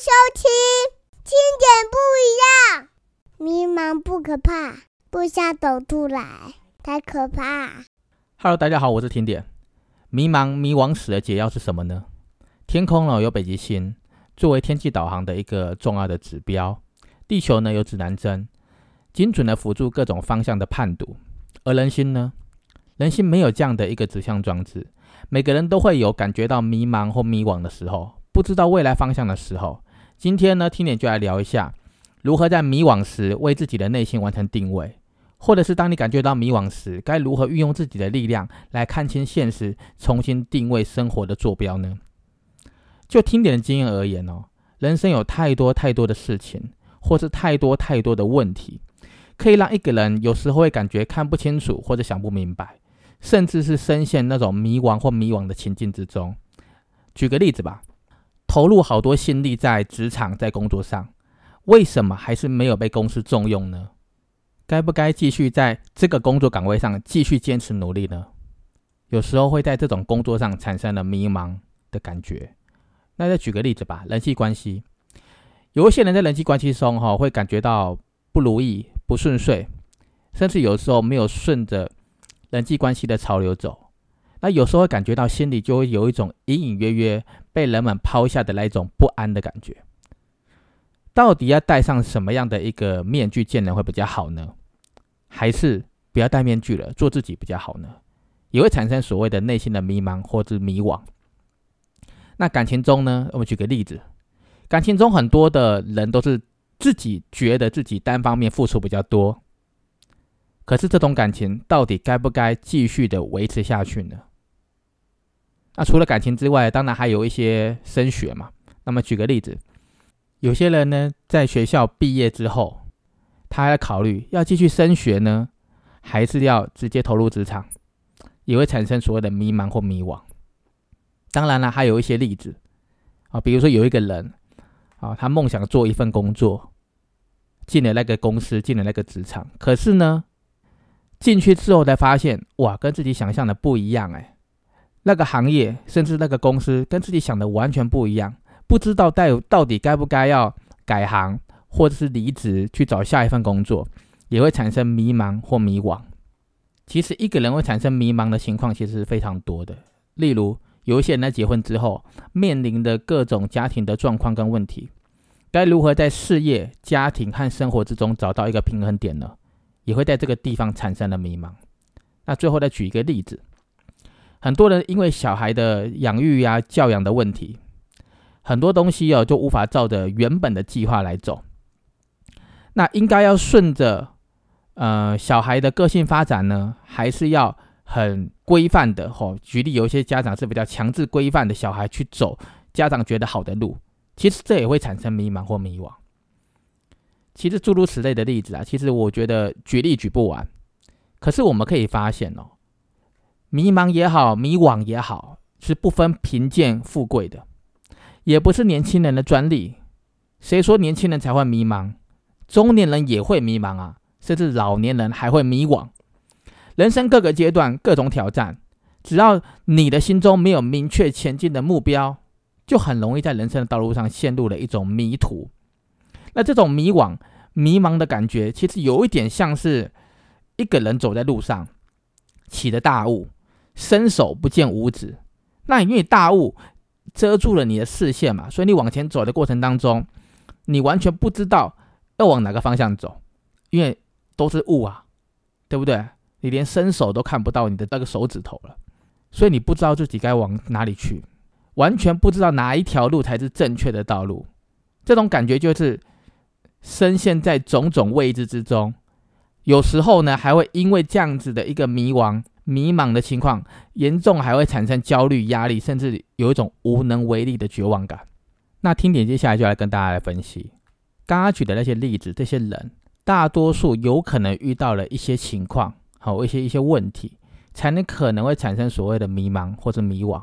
收听，听点不一样。迷茫不可怕，不想走出来太可怕。Hello，大家好，我是甜点。迷茫迷惘史的解药是什么呢？天空呢有北极星作为天气导航的一个重要的指标，地球呢有指南针，精准的辅助各种方向的判读。而人心呢，人心没有这样的一个指向装置。每个人都会有感觉到迷茫或迷惘的时候，不知道未来方向的时候。今天呢，听点就来聊一下，如何在迷惘时为自己的内心完成定位。或者是当你感觉到迷惘时，该如何运用自己的力量来看清现实，重新定位生活的坐标呢？就听点的经验而言哦，人生有太多太多的事情，或是太多太多的问题，可以让一个人有时候会感觉看不清楚，或者想不明白，甚至是深陷那种迷惘或迷惘的情境之中。举个例子吧，投入好多心力在职场、在工作上，为什么还是没有被公司重用呢？该不该继续在这个工作岗位上继续坚持努力呢？有时候会在这种工作上产生了迷茫的感觉。那再举个例子吧，人际关系，有一些人在人际关系中哈、会感觉到不如意、不顺遂，甚至有时候没有顺着人际关系的潮流走。那有时候会感觉到心里就会有一种隐隐约约被人们抛下的那一种不安的感觉。到底要戴上什么样的一个面具见人会比较好呢？还是不要戴面具了，做自己比较好呢？也会产生所谓的内心的迷茫或者迷惘。那感情中呢？我们举个例子，感情中很多的人都是自己觉得自己单方面付出比较多，可是这种感情到底该不该继续的维持下去呢？那除了感情之外，当然还有一些升学嘛。那么举个例子，有些人呢，在学校毕业之后，他还在考虑要继续升学呢，还是要直接投入职场，也会产生所谓的迷茫或迷惘。当然了，还有一些例子啊，比如说有一个人啊，他梦想做一份工作，进了那个公司，进了那个职场，可是呢，进去之后才发现，哇，跟自己想象的不一样哎，那个行业甚至那个公司跟自己想的完全不一样。不知道到到底该不该要改行，或者是离职去找下一份工作，也会产生迷茫或迷惘。其实一个人会产生迷茫的情况其实是非常多的，例如有一些人在结婚之后面临的各种家庭的状况跟问题，该如何在事业、家庭和生活之中找到一个平衡点呢？也会在这个地方产生了迷茫。那最后再举一个例子，很多人因为小孩的养育呀、教养的问题。很多东西哦，就无法照着原本的计划来走。那应该要顺着呃小孩的个性发展呢，还是要很规范的？吼、举例，有一些家长是比较强制规范的小孩去走家长觉得好的路，其实这也会产生迷茫或迷惘。其实诸如此类的例子啊，其实我觉得举例举不完。可是我们可以发现哦，迷茫也好，迷惘也好，是不分贫贱富贵的。也不是年轻人的专利。谁说年轻人才会迷茫？中年人也会迷茫啊，甚至老年人还会迷惘。人生各个阶段，各种挑战，只要你的心中没有明确前进的目标，就很容易在人生的道路上陷入了一种迷途。那这种迷惘、迷茫的感觉，其实有一点像是一个人走在路上，起了大雾，伸手不见五指。那因为大雾。遮住了你的视线嘛，所以你往前走的过程当中，你完全不知道要往哪个方向走，因为都是雾啊，对不对？你连伸手都看不到你的那个手指头了，所以你不知道自己该往哪里去，完全不知道哪一条路才是正确的道路。这种感觉就是深陷在种种未知之中，有时候呢，还会因为这样子的一个迷惘。迷茫的情况严重，还会产生焦虑、压力，甚至有一种无能为力的绝望感。那听点接下来就来跟大家来分析，刚刚举的那些例子，这些人大多数有可能遇到了一些情况，好一些一些问题，才能可能会产生所谓的迷茫或者迷惘。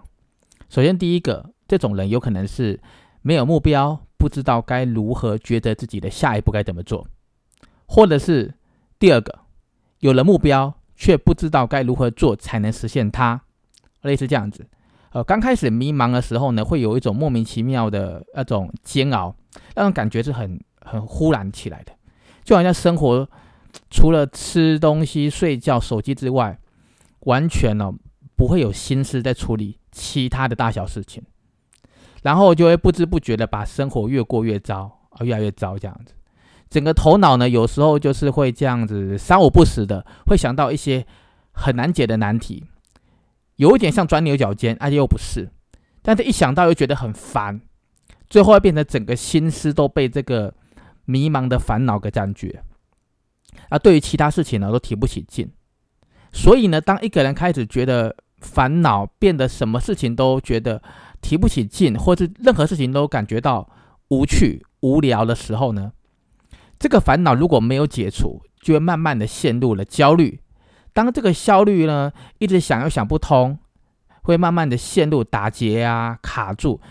首先，第一个，这种人有可能是没有目标，不知道该如何抉择自己的下一步该怎么做，或者是第二个，有了目标。却不知道该如何做才能实现它，类似这样子。呃，刚开始迷茫的时候呢，会有一种莫名其妙的那种煎熬，那种感觉是很很忽然起来的，就好像生活除了吃东西、睡觉、手机之外，完全呢不会有心思在处理其他的大小事情，然后就会不知不觉的把生活越过越糟啊，越来越糟这样子。整个头脑呢，有时候就是会这样子三五不时的会想到一些很难解的难题，有一点像钻牛角尖，而且又不是，但是一想到又觉得很烦，最后会变成整个心思都被这个迷茫的烦恼给占据，啊，对于其他事情呢都提不起劲，所以呢，当一个人开始觉得烦恼变得什么事情都觉得提不起劲，或是任何事情都感觉到无趣无聊的时候呢？这个烦恼如果没有解除，就会慢慢的陷入了焦虑。当这个焦虑呢，一直想又想不通，会慢慢的陷入打结啊、卡住，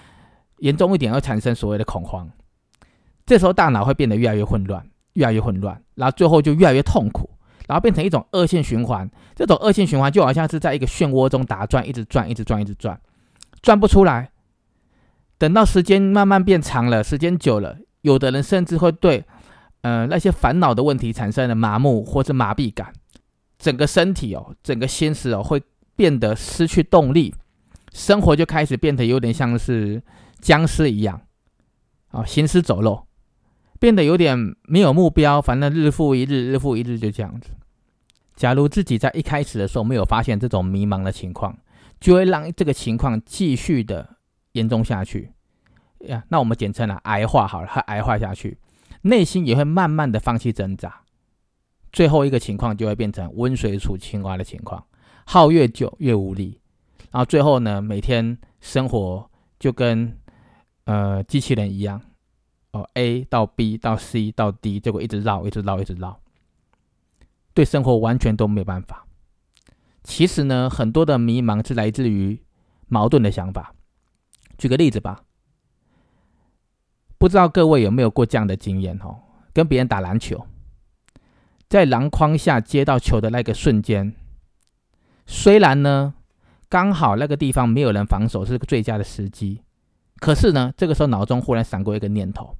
严重一点会产生所谓的恐慌。这时候大脑会变得越来越混乱，越来越混乱，然后最后就越来越痛苦，然后变成一种恶性循环。这种恶性循环就好像是在一个漩涡中打转，一直转，一直转，一直转，转不出来。等到时间慢慢变长了，时间久了，有的人甚至会对。呃，那些烦恼的问题产生了麻木或者麻痹感，整个身体哦，整个心思哦，会变得失去动力，生活就开始变得有点像是僵尸一样，啊，行尸走肉，变得有点没有目标，反正日复一日，日复一日就这样子。假如自己在一开始的时候没有发现这种迷茫的情况，就会让这个情况继续的严重下去，呀，那我们简称了癌化好了，它癌化下去。内心也会慢慢的放弃挣扎，最后一个情况就会变成温水煮青蛙的情况，耗越久越无力，然后最后呢，每天生活就跟呃机器人一样，哦 A 到 B 到 C 到 D，结果一直绕，一直绕，一直绕，对生活完全都没有办法。其实呢，很多的迷茫是来自于矛盾的想法。举个例子吧。不知道各位有没有过这样的经验哦？跟别人打篮球，在篮筐下接到球的那个瞬间，虽然呢刚好那个地方没有人防守，是个最佳的时机，可是呢这个时候脑中忽然闪过一个念头：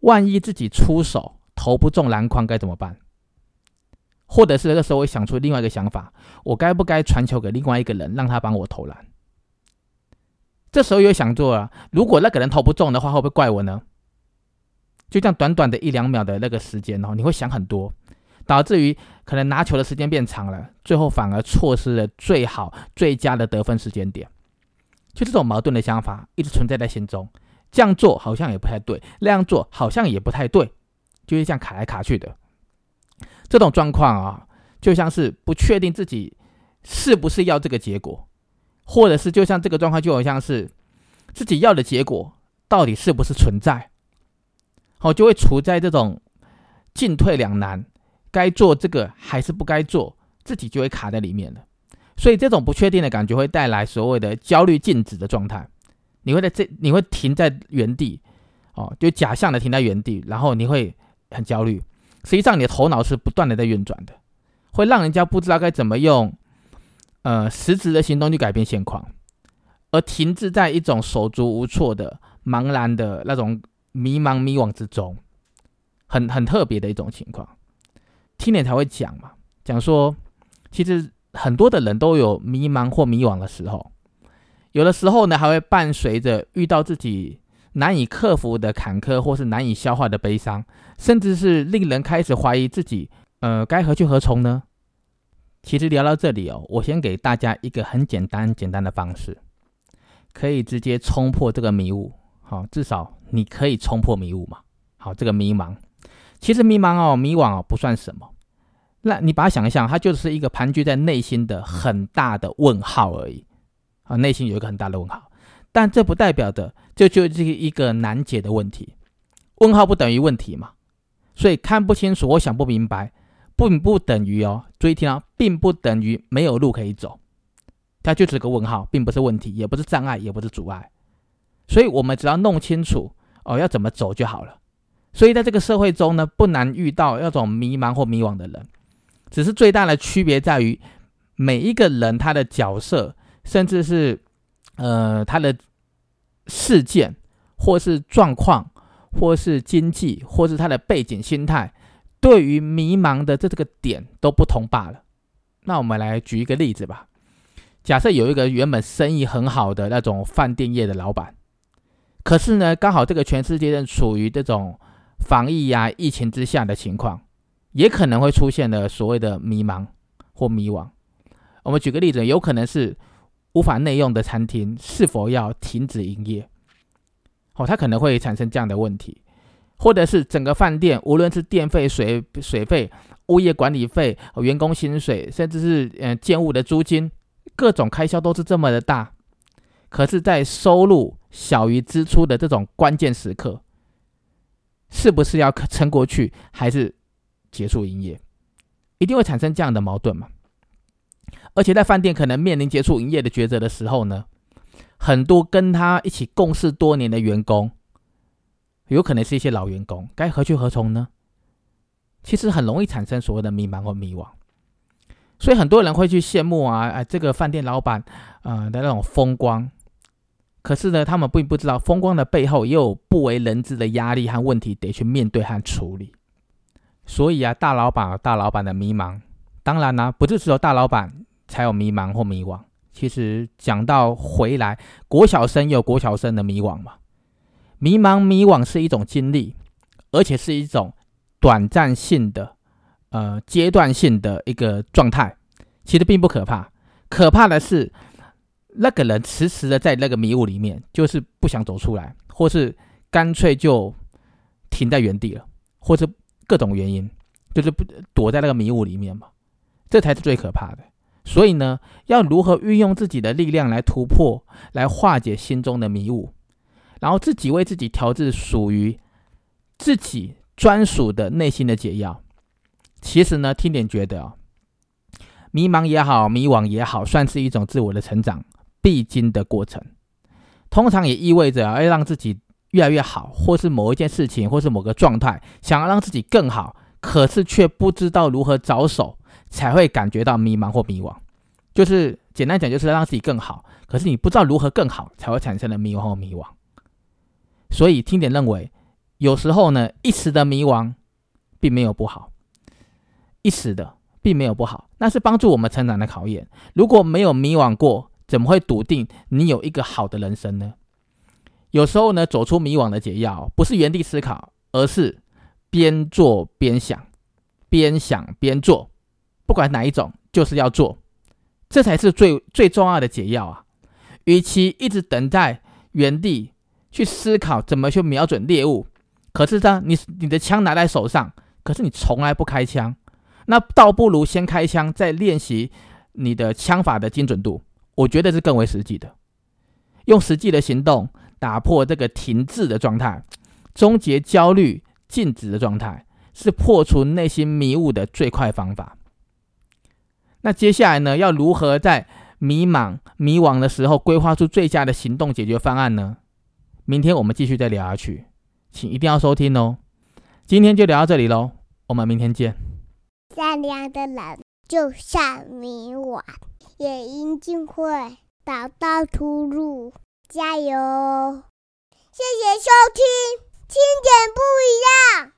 万一自己出手投不中篮筐该怎么办？或者是那个时候我想出另外一个想法：我该不该传球给另外一个人，让他帮我投篮？这时候又想做了，如果那个人投不中的话，会不会怪我呢？就这样短短的一两秒的那个时间哦，你会想很多，导致于可能拿球的时间变长了，最后反而错失了最好最佳的得分时间点。就这种矛盾的想法一直存在在心中，这样做好像也不太对，那样做好像也不太对，就是这样卡来卡去的。这种状况啊，就像是不确定自己是不是要这个结果。或者是就像这个状况，就好像是自己要的结果到底是不是存在，好就会处在这种进退两难，该做这个还是不该做，自己就会卡在里面了。所以这种不确定的感觉会带来所谓的焦虑静止的状态，你会在这你会停在原地，哦，就假象的停在原地，然后你会很焦虑。实际上你的头脑是不断的在运转的，会让人家不知道该怎么用。呃，实质的行动去改变现况，而停滞在一种手足无措的茫然的那种迷茫迷惘之中，很很特别的一种情况。听年才会讲嘛，讲说其实很多的人都有迷茫或迷惘的时候，有的时候呢还会伴随着遇到自己难以克服的坎坷或是难以消化的悲伤，甚至是令人开始怀疑自己，呃，该何去何从呢？其实聊到这里哦，我先给大家一个很简单、简单的方式，可以直接冲破这个迷雾。好，至少你可以冲破迷雾嘛。好，这个迷茫，其实迷茫哦、迷惘哦不算什么。那你把它想一想，它就是一个盘踞在内心的很大的问号而已。啊，内心有一个很大的问号，但这不代表的这就是一个难解的问题。问号不等于问题嘛，所以看不清楚，我想不明白。并不等于哦，注意听啊，并不等于没有路可以走，它就是个问号，并不是问题，也不是障碍，也不是阻碍。所以，我们只要弄清楚哦，要怎么走就好了。所以，在这个社会中呢，不难遇到那种迷茫或迷惘的人，只是最大的区别在于，每一个人他的角色，甚至是呃他的事件，或是状况，或是经济，或是他的背景心态，对于迷茫的这这个点都不同罢了。那我们来举一个例子吧。假设有一个原本生意很好的那种饭店业的老板，可是呢，刚好这个全世界正处于这种防疫呀、疫情之下的情况，也可能会出现了所谓的迷茫或迷惘。我们举个例子，有可能是无法内用的餐厅是否要停止营业？哦，它可能会产生这样的问题，或者是整个饭店，无论是电费、水水费、物业管理费、员工薪水，甚至是呃建物的租金。各种开销都是这么的大，可是，在收入小于支出的这种关键时刻，是不是要撑过去，还是结束营业？一定会产生这样的矛盾嘛？而且，在饭店可能面临结束营业的抉择的时候呢，很多跟他一起共事多年的员工，有可能是一些老员工，该何去何从呢？其实很容易产生所谓的迷茫或迷惘。所以很多人会去羡慕啊，哎，这个饭店老板，呃的那种风光。可是呢，他们并不知道风光的背后也有不为人知的压力和问题得去面对和处理。所以啊，大老板大老板的迷茫。当然呢，不是只有大老板才有迷茫或迷惘。其实讲到回来，国小生有国小生的迷惘嘛。迷茫迷惘是一种经历，而且是一种短暂性的。呃，阶段性的一个状态，其实并不可怕。可怕的是，那个人迟迟的在那个迷雾里面，就是不想走出来，或是干脆就停在原地了，或是各种原因，就是不躲在那个迷雾里面嘛。这才是最可怕的。所以呢，要如何运用自己的力量来突破，来化解心中的迷雾，然后自己为自己调制属于自己专属的内心的解药。其实呢，听点觉得哦，迷茫也好，迷惘也好，算是一种自我的成长必经的过程。通常也意味着要让自己越来越好，或是某一件事情，或是某个状态，想要让自己更好，可是却不知道如何着手，才会感觉到迷茫或迷惘。就是简单讲，就是让自己更好，可是你不知道如何更好，才会产生的迷惘或迷惘。所以听点认为，有时候呢，一时的迷惘并没有不好。一时的并没有不好，那是帮助我们成长的考验。如果没有迷惘过，怎么会笃定你有一个好的人生呢？有时候呢，走出迷惘的解药不是原地思考，而是边做边想，边想边做，不管哪一种，就是要做，这才是最最重要的解药啊！与其一直等在原地去思考怎么去瞄准猎物，可是呢，你你的枪拿在手上，可是你从来不开枪。那倒不如先开枪，再练习你的枪法的精准度，我觉得是更为实际的。用实际的行动打破这个停滞的状态，终结焦虑静止的状态，是破除内心迷雾的最快方法。那接下来呢，要如何在迷茫迷惘的时候规划出最佳的行动解决方案呢？明天我们继续再聊下去，请一定要收听哦。今天就聊到这里喽，我们明天见。善良的人就像迷惘，也一定会找到出路。加油！谢谢收听，听点不一样。